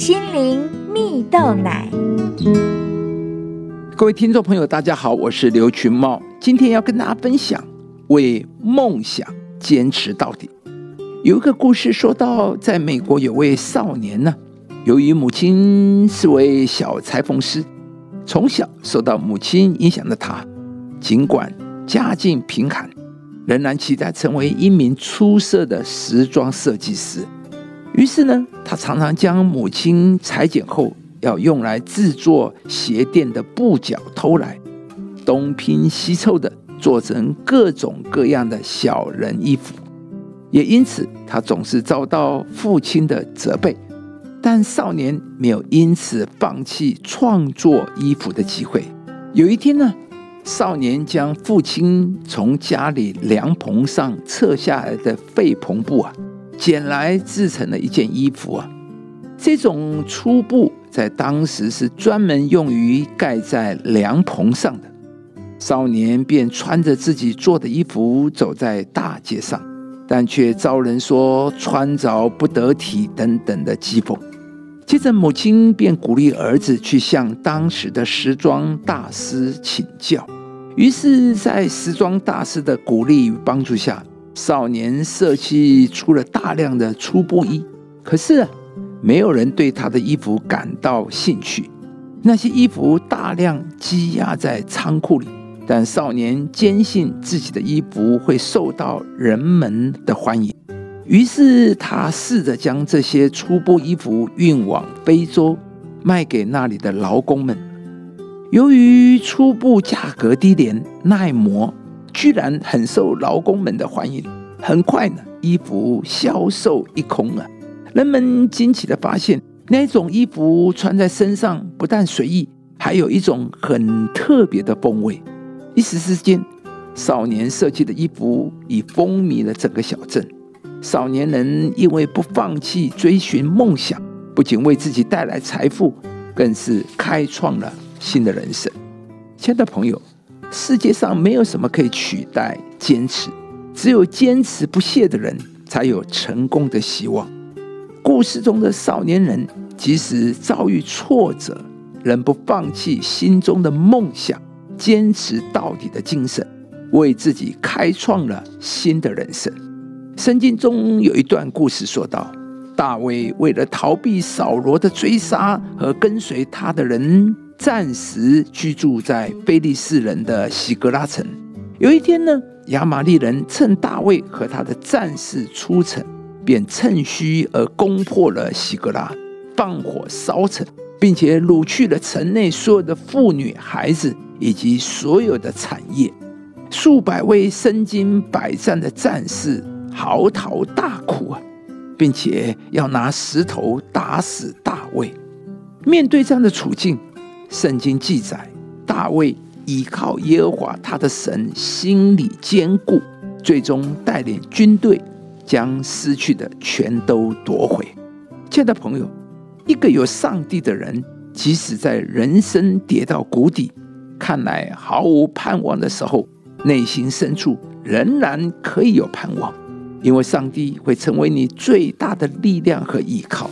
心灵蜜豆奶。各位听众朋友，大家好，我是刘群茂，今天要跟大家分享为梦想坚持到底。有一个故事说到，在美国有位少年呢，由于母亲是位小裁缝师，从小受到母亲影响的他，尽管家境贫寒，仍然期待成为一名出色的时装设计师。于是呢，他常常将母亲裁剪后要用来制作鞋垫的布角偷来，东拼西凑的做成各种各样的小人衣服。也因此，他总是遭到父亲的责备，但少年没有因此放弃创作衣服的机会。有一天呢，少年将父亲从家里凉棚上撤下来的废篷布啊，捡来制成了一件衣服啊。这种粗布在当时是专门用于盖在凉棚上的。少年便穿着自己做的衣服走在大街上。但却遭人说穿着不得体等等的讥讽。接着，母亲便鼓励儿子去向当时的时装大师请教。于是，在时装大师的鼓励与帮助下，少年设计出了大量的粗布衣。可是，没有人对他的衣服感到兴趣。那些衣服大量积压在仓库里。但少年坚信自己的衣服会受到人们的欢迎，于是他试着将这些粗布衣服运往非洲，卖给那里的劳工们。由于粗布价格低廉、耐磨，居然很受劳工们的欢迎。很快呢，衣服销售一空了。人们惊奇的发现，那种衣服穿在身上不但随意，还有一种很特别的风味。一时之间，少年设计的衣服已风靡了整个小镇。少年人因为不放弃追寻梦想，不仅为自己带来财富，更是开创了新的人生。亲爱的朋友，世界上没有什么可以取代坚持，只有坚持不懈的人才有成功的希望。故事中的少年人，即使遭遇挫折，仍不放弃心中的梦想。坚持到底的精神，为自己开创了新的人生。圣经中有一段故事说道：大卫为了逃避扫罗的追杀和跟随他的人，暂时居住在非利士人的喜格拉城。有一天呢，亚玛利人趁大卫和他的战士出城，便趁虚而攻破了喜格拉，放火烧城，并且掳去了城内所有的妇女孩子。以及所有的产业，数百位身经百战的战士嚎啕大哭啊，并且要拿石头打死大卫。面对这样的处境，圣经记载，大卫依靠耶和华他的神，心里坚固，最终带领军队将失去的全都夺回。亲爱的朋友，一个有上帝的人，即使在人生跌到谷底，看来毫无盼望的时候，内心深处仍然可以有盼望，因为上帝会成为你最大的力量和依靠。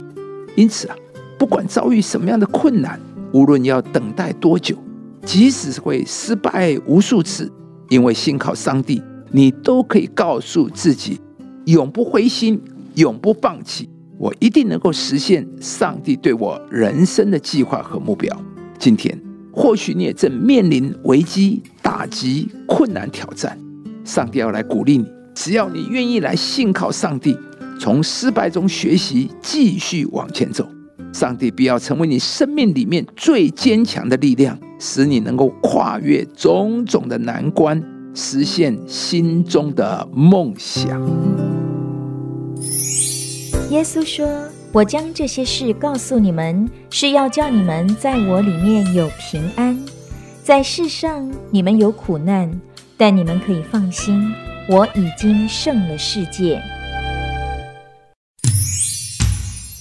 因此啊，不管遭遇什么样的困难，无论要等待多久，即使会失败无数次，因为信靠上帝，你都可以告诉自己，永不灰心，永不放弃。我一定能够实现上帝对我人生的计划和目标。今天。或许你也正面临危机、打击、困难、挑战，上帝要来鼓励你。只要你愿意来信靠上帝，从失败中学习，继续往前走，上帝必要成为你生命里面最坚强的力量，使你能够跨越种种的难关，实现心中的梦想。耶稣说。我将这些事告诉你们，是要叫你们在我里面有平安。在世上你们有苦难，但你们可以放心，我已经胜了世界。